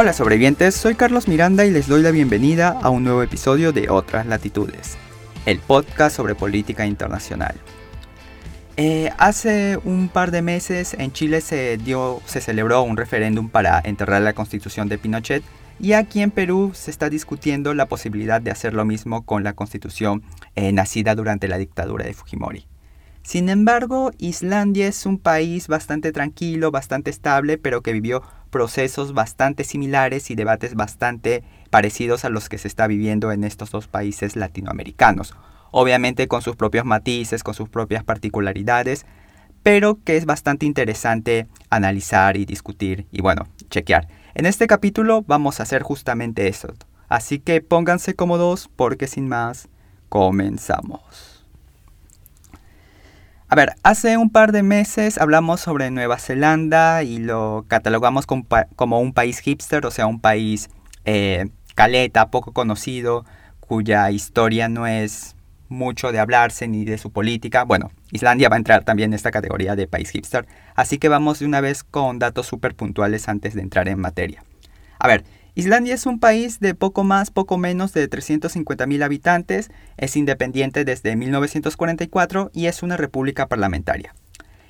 Hola sobrevivientes, soy Carlos Miranda y les doy la bienvenida a un nuevo episodio de Otras Latitudes, el podcast sobre política internacional. Eh, hace un par de meses en Chile se, dio, se celebró un referéndum para enterrar la constitución de Pinochet y aquí en Perú se está discutiendo la posibilidad de hacer lo mismo con la constitución eh, nacida durante la dictadura de Fujimori. Sin embargo, Islandia es un país bastante tranquilo, bastante estable, pero que vivió procesos bastante similares y debates bastante parecidos a los que se está viviendo en estos dos países latinoamericanos. Obviamente con sus propios matices, con sus propias particularidades, pero que es bastante interesante analizar y discutir y bueno, chequear. En este capítulo vamos a hacer justamente eso. Así que pónganse cómodos porque sin más, comenzamos. A ver, hace un par de meses hablamos sobre Nueva Zelanda y lo catalogamos como, un país hipster, o sea, un país eh, caleta, poco conocido, cuya historia no es mucho de hablarse ni de su política. Bueno, Islandia va a entrar también en esta categoría de país hipster, así que vamos de una vez con datos súper puntuales antes de entrar en materia. A ver, Islandia es un país de poco más, poco menos de 350.000 habitantes, es independiente desde 1944 y es una república parlamentaria.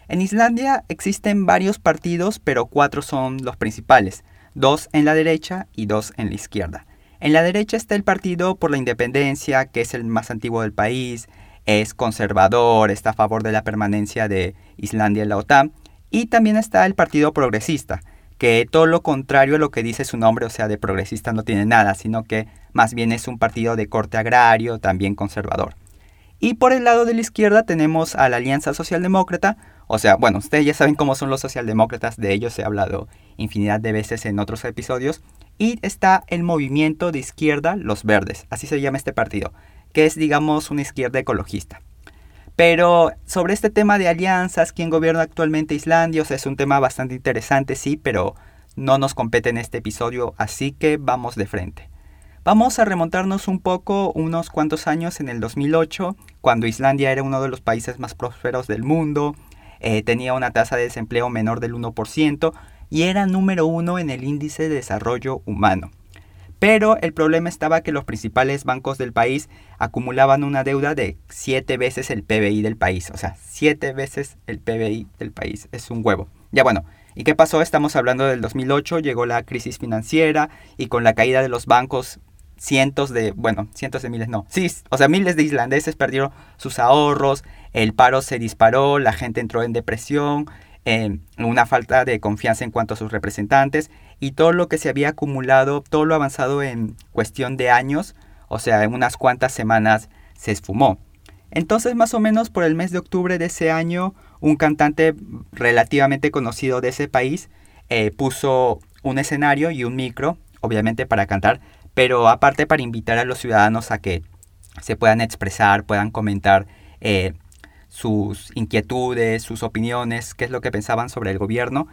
En Islandia existen varios partidos, pero cuatro son los principales, dos en la derecha y dos en la izquierda. En la derecha está el Partido por la Independencia, que es el más antiguo del país, es conservador, está a favor de la permanencia de Islandia en la OTAN, y también está el Partido Progresista, que todo lo contrario a lo que dice su nombre, o sea, de progresista no tiene nada, sino que más bien es un partido de corte agrario, también conservador. Y por el lado de la izquierda tenemos a la Alianza Socialdemócrata, o sea, bueno, ustedes ya saben cómo son los socialdemócratas, de ellos he hablado infinidad de veces en otros episodios, y está el movimiento de izquierda Los Verdes, así se llama este partido, que es digamos una izquierda ecologista. Pero sobre este tema de alianzas, quién gobierna actualmente Islandia, es un tema bastante interesante, sí, pero no nos compete en este episodio, así que vamos de frente. Vamos a remontarnos un poco unos cuantos años en el 2008, cuando Islandia era uno de los países más prósperos del mundo, eh, tenía una tasa de desempleo menor del 1% y era número uno en el índice de desarrollo humano. Pero el problema estaba que los principales bancos del país acumulaban una deuda de 7 veces el PBI del país. O sea, 7 veces el PBI del país. Es un huevo. Ya bueno, ¿y qué pasó? Estamos hablando del 2008, llegó la crisis financiera y con la caída de los bancos cientos de, bueno, cientos de miles, no, sí, o sea, miles de islandeses perdieron sus ahorros, el paro se disparó, la gente entró en depresión, una falta de confianza en cuanto a sus representantes y todo lo que se había acumulado, todo lo avanzado en cuestión de años, o sea, en unas cuantas semanas se esfumó. Entonces, más o menos por el mes de octubre de ese año, un cantante relativamente conocido de ese país eh, puso un escenario y un micro, obviamente para cantar, pero aparte para invitar a los ciudadanos a que se puedan expresar, puedan comentar eh, sus inquietudes, sus opiniones, qué es lo que pensaban sobre el gobierno.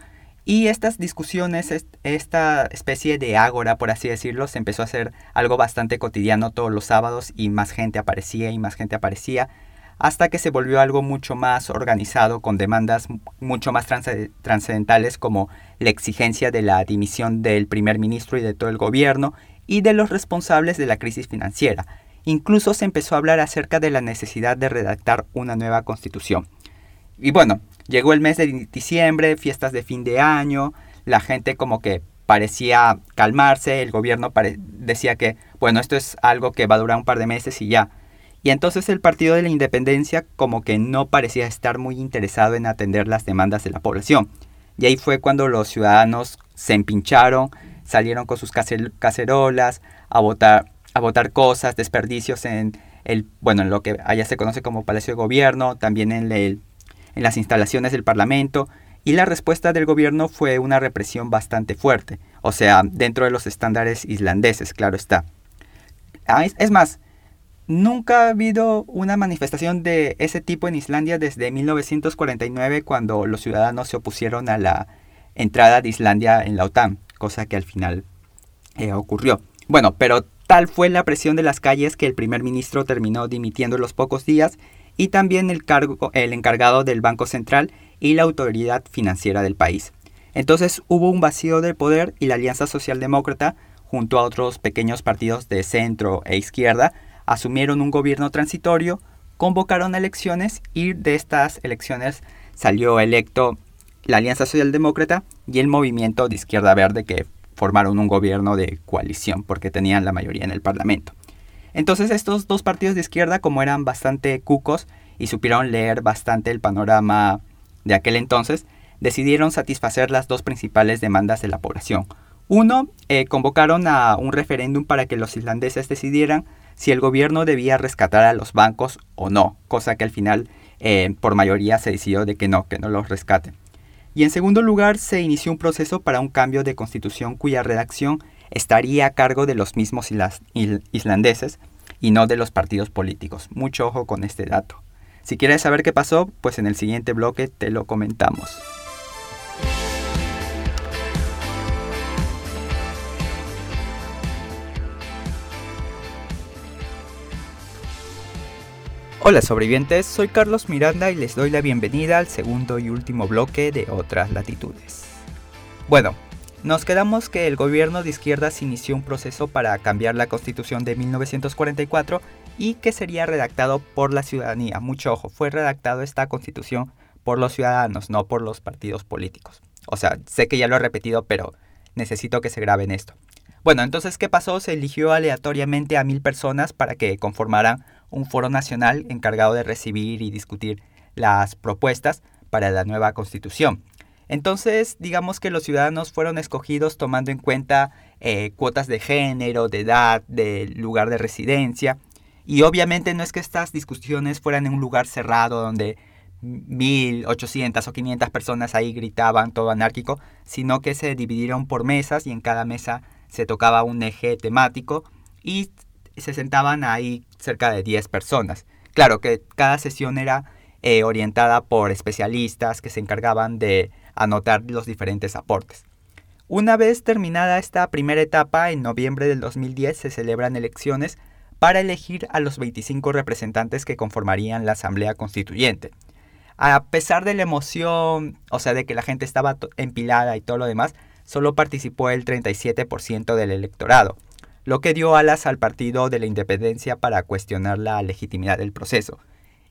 Y estas discusiones, esta especie de ágora, por así decirlo, se empezó a hacer algo bastante cotidiano todos los sábados y más gente aparecía y más gente aparecía, hasta que se volvió algo mucho más organizado con demandas mucho más trascendentales como la exigencia de la dimisión del primer ministro y de todo el gobierno y de los responsables de la crisis financiera, Incluso se empezó a hablar acerca de la necesidad de redactar una nueva constitución. Y bueno, llegó el mes de diciembre, fiestas de fin de año, la gente como que parecía calmarse, el gobierno decía que, bueno, esto es algo que va a durar un par de meses y ya. Y entonces el Partido de la Independencia como que no parecía estar muy interesado en atender las demandas de la población. Y ahí fue cuando los ciudadanos se empincharon, salieron con sus cacerolas a votar a votar cosas, desperdicios en el, bueno, en lo que allá se conoce como Palacio de Gobierno, también en, en las instalaciones del Parlamento, y la respuesta del gobierno fue una represión bastante fuerte, o sea, dentro de los estándares islandeses, claro está. Ah, es más, nunca ha habido una manifestación de ese tipo en Islandia desde 1949, cuando los ciudadanos se opusieron a la entrada de Islandia en la OTAN, cosa que al final eh, ocurrió. Bueno, pero Tal fue la presión de las calles que el primer ministro terminó dimitiendo en los pocos días y también el, cargo, el encargado del Banco Central y la autoridad financiera del país. Entonces hubo un vacío de poder y la Alianza Socialdemócrata, junto a otros pequeños partidos de centro e izquierda, asumieron un gobierno transitorio, convocaron elecciones y de estas elecciones salió electo la Alianza Socialdemócrata y el Movimiento de Izquierda Verde que formaron un gobierno de coalición porque tenían la mayoría en el Parlamento. Entonces estos dos partidos de izquierda, como eran bastante cucos y supieron leer bastante el panorama de aquel entonces, decidieron satisfacer las dos principales demandas de la población. Uno, eh, convocaron a un referéndum para que los islandeses decidieran si el gobierno debía rescatar a los bancos o no, cosa que al final eh, por mayoría se decidió de que no, que no los rescaten. Y en segundo lugar, se inició un proceso para un cambio de constitución cuya redacción estaría a cargo de los mismos islandeses y no de los partidos políticos. Mucho ojo con este dato. Si quieres saber qué pasó, pues en el siguiente bloque te lo comentamos. Hola sobrevivientes, soy Carlos Miranda y les doy la bienvenida al segundo y último bloque de Otras Latitudes. Bueno, nos quedamos que el gobierno de izquierdas inició un proceso para cambiar la constitución de 1944 y que sería redactado por la ciudadanía. Mucho ojo, fue redactado esta constitución por los ciudadanos, no por los partidos políticos. O sea, sé que ya lo he repetido, pero necesito que se graben esto. Bueno, entonces, ¿qué pasó? Se eligió aleatoriamente a mil personas para que conformaran un foro nacional encargado de recibir y discutir las propuestas para la nueva constitución. Entonces, digamos que los ciudadanos fueron escogidos tomando en cuenta eh, cuotas de género, de edad, de lugar de residencia. Y obviamente no es que estas discusiones fueran en un lugar cerrado donde mil, ochocientas o quinientas personas ahí gritaban todo anárquico, sino que se dividieron por mesas y en cada mesa se tocaba un eje temático y se sentaban ahí cerca de 10 personas. Claro que cada sesión era eh, orientada por especialistas que se encargaban de anotar los diferentes aportes. Una vez terminada esta primera etapa, en noviembre del 2010 se celebran elecciones para elegir a los 25 representantes que conformarían la Asamblea Constituyente. A pesar de la emoción, o sea, de que la gente estaba empilada y todo lo demás, solo participó el 37% del electorado lo que dio alas al Partido de la Independencia para cuestionar la legitimidad del proceso.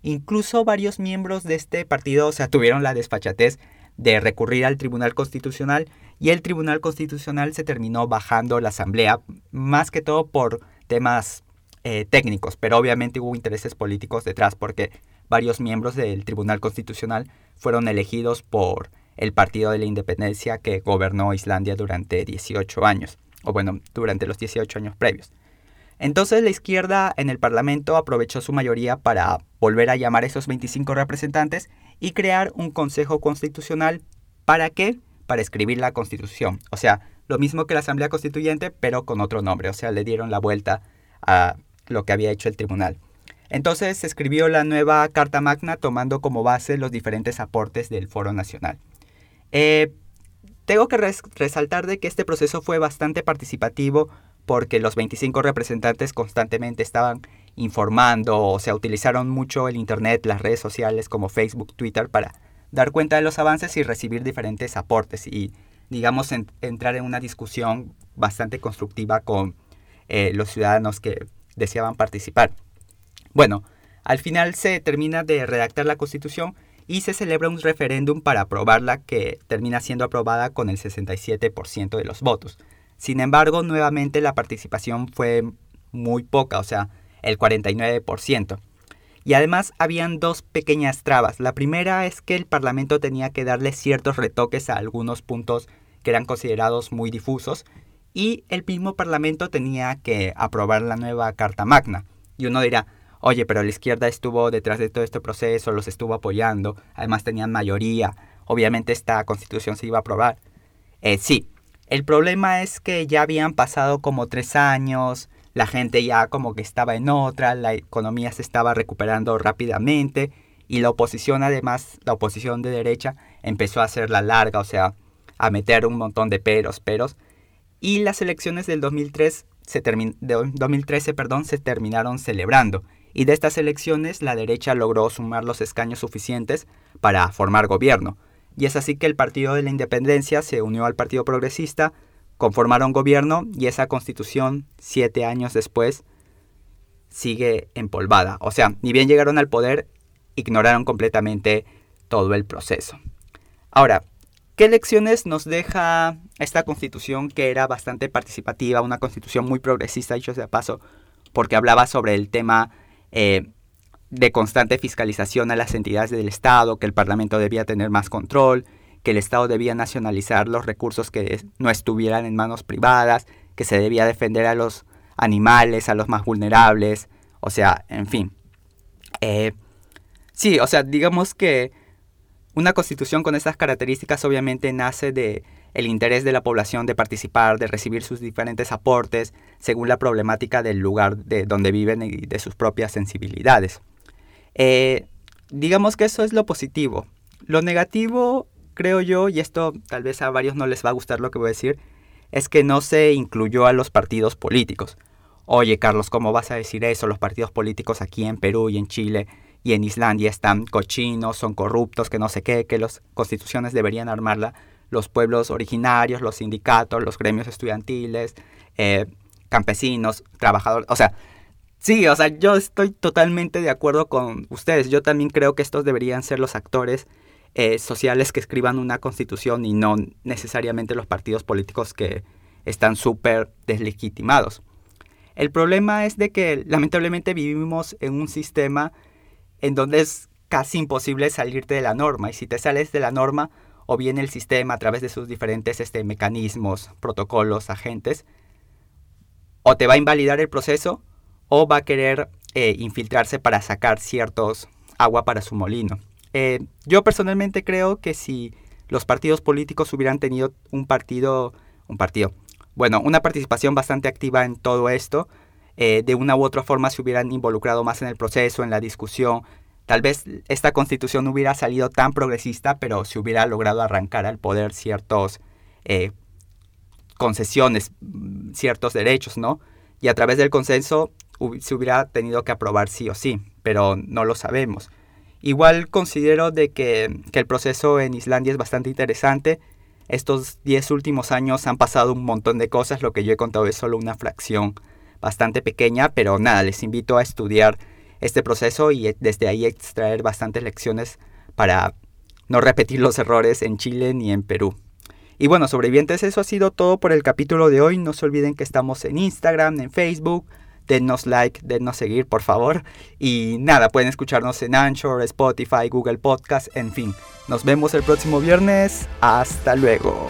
Incluso varios miembros de este partido se tuvieron la desfachatez de recurrir al Tribunal Constitucional y el Tribunal Constitucional se terminó bajando la Asamblea, más que todo por temas eh, técnicos, pero obviamente hubo intereses políticos detrás porque varios miembros del Tribunal Constitucional fueron elegidos por el Partido de la Independencia que gobernó Islandia durante 18 años o bueno, durante los 18 años previos. Entonces la izquierda en el Parlamento aprovechó su mayoría para volver a llamar a esos 25 representantes y crear un Consejo Constitucional. ¿Para qué? Para escribir la Constitución. O sea, lo mismo que la Asamblea Constituyente, pero con otro nombre. O sea, le dieron la vuelta a lo que había hecho el tribunal. Entonces se escribió la nueva Carta Magna tomando como base los diferentes aportes del Foro Nacional. Eh, tengo que resaltar de que este proceso fue bastante participativo porque los 25 representantes constantemente estaban informando, o sea, utilizaron mucho el Internet, las redes sociales como Facebook, Twitter para dar cuenta de los avances y recibir diferentes aportes y, digamos, entrar en una discusión bastante constructiva con eh, los ciudadanos que deseaban participar. Bueno, al final se termina de redactar la constitución y se celebra un referéndum para aprobarla que termina siendo aprobada con el 67% de los votos. Sin embargo, nuevamente la participación fue muy poca, o sea, el 49%. Y además habían dos pequeñas trabas. La primera es que el Parlamento tenía que darle ciertos retoques a algunos puntos que eran considerados muy difusos y el mismo Parlamento tenía que aprobar la nueva Carta Magna. Y uno dirá, oye, pero la izquierda estuvo detrás de todo este proceso, los estuvo apoyando, además tenían mayoría, obviamente esta constitución se iba a aprobar. Eh, sí, el problema es que ya habían pasado como tres años, la gente ya como que estaba en otra, la economía se estaba recuperando rápidamente y la oposición además, la oposición de derecha empezó a hacer la larga, o sea, a meter un montón de peros, peros. Y las elecciones del 2003 se de 2013 perdón, se terminaron celebrando y de estas elecciones la derecha logró sumar los escaños suficientes para formar gobierno. Y es así que el Partido de la Independencia se unió al Partido Progresista, conformaron gobierno y esa constitución, siete años después, sigue empolvada. O sea, ni bien llegaron al poder, ignoraron completamente todo el proceso. Ahora, ¿qué lecciones nos deja esta constitución que era bastante participativa, una constitución muy progresista, dicho sea paso, porque hablaba sobre el tema eh, de constante fiscalización a las entidades del Estado, que el Parlamento debía tener más control, que el Estado debía nacionalizar los recursos que no estuvieran en manos privadas, que se debía defender a los animales, a los más vulnerables, o sea, en fin. Eh, sí, o sea, digamos que una constitución con estas características obviamente nace de el interés de la población de participar, de recibir sus diferentes aportes según la problemática del lugar de donde viven y de sus propias sensibilidades. Eh, digamos que eso es lo positivo. Lo negativo, creo yo, y esto tal vez a varios no les va a gustar lo que voy a decir, es que no se incluyó a los partidos políticos. Oye, Carlos, ¿cómo vas a decir eso? Los partidos políticos aquí en Perú y en Chile y en Islandia están cochinos, son corruptos, que no sé qué, que las constituciones deberían armarla los pueblos originarios, los sindicatos, los gremios estudiantiles, eh, campesinos, trabajadores, o sea, Sí, o sea, yo estoy totalmente de acuerdo con ustedes. Yo también creo que estos deberían ser los actores eh, sociales que escriban una constitución y no necesariamente los partidos políticos que están súper deslegitimados. El problema es de que lamentablemente vivimos en un sistema en donde es casi imposible salirte de la norma y si te sales de la norma o bien el sistema a través de sus diferentes este, mecanismos, protocolos, agentes, o te va a invalidar el proceso o va a querer eh, infiltrarse para sacar ciertos agua para su molino. Eh, yo personalmente creo que si los partidos políticos hubieran tenido un partido, un partido, bueno, una participación bastante activa en todo esto, eh, de una u otra forma se hubieran involucrado más en el proceso, en la discusión. Tal vez esta constitución no hubiera salido tan progresista, pero se hubiera logrado arrancar al poder ciertos concesiones, ciertos derechos, ¿no? Y a través del consenso se hubiera tenido que aprobar sí o sí, pero no lo sabemos. Igual considero de que, el proceso en Islandia es bastante interesante. Estos 10 últimos años han pasado un montón de cosas, lo que yo he contado es solo una fracción bastante pequeña, pero nada, les invito a estudiar este proceso y desde ahí extraer bastantes lecciones para no repetir los errores en Chile ni en Perú. Y bueno, sobrevivientes, eso ha sido todo por el capítulo de hoy. No se olviden que estamos en Instagram, en Facebook, denos like, denos seguir, por favor. Y nada, pueden escucharnos en Anchor, Spotify, Google Podcast, en fin. Nos vemos el próximo viernes. Hasta luego.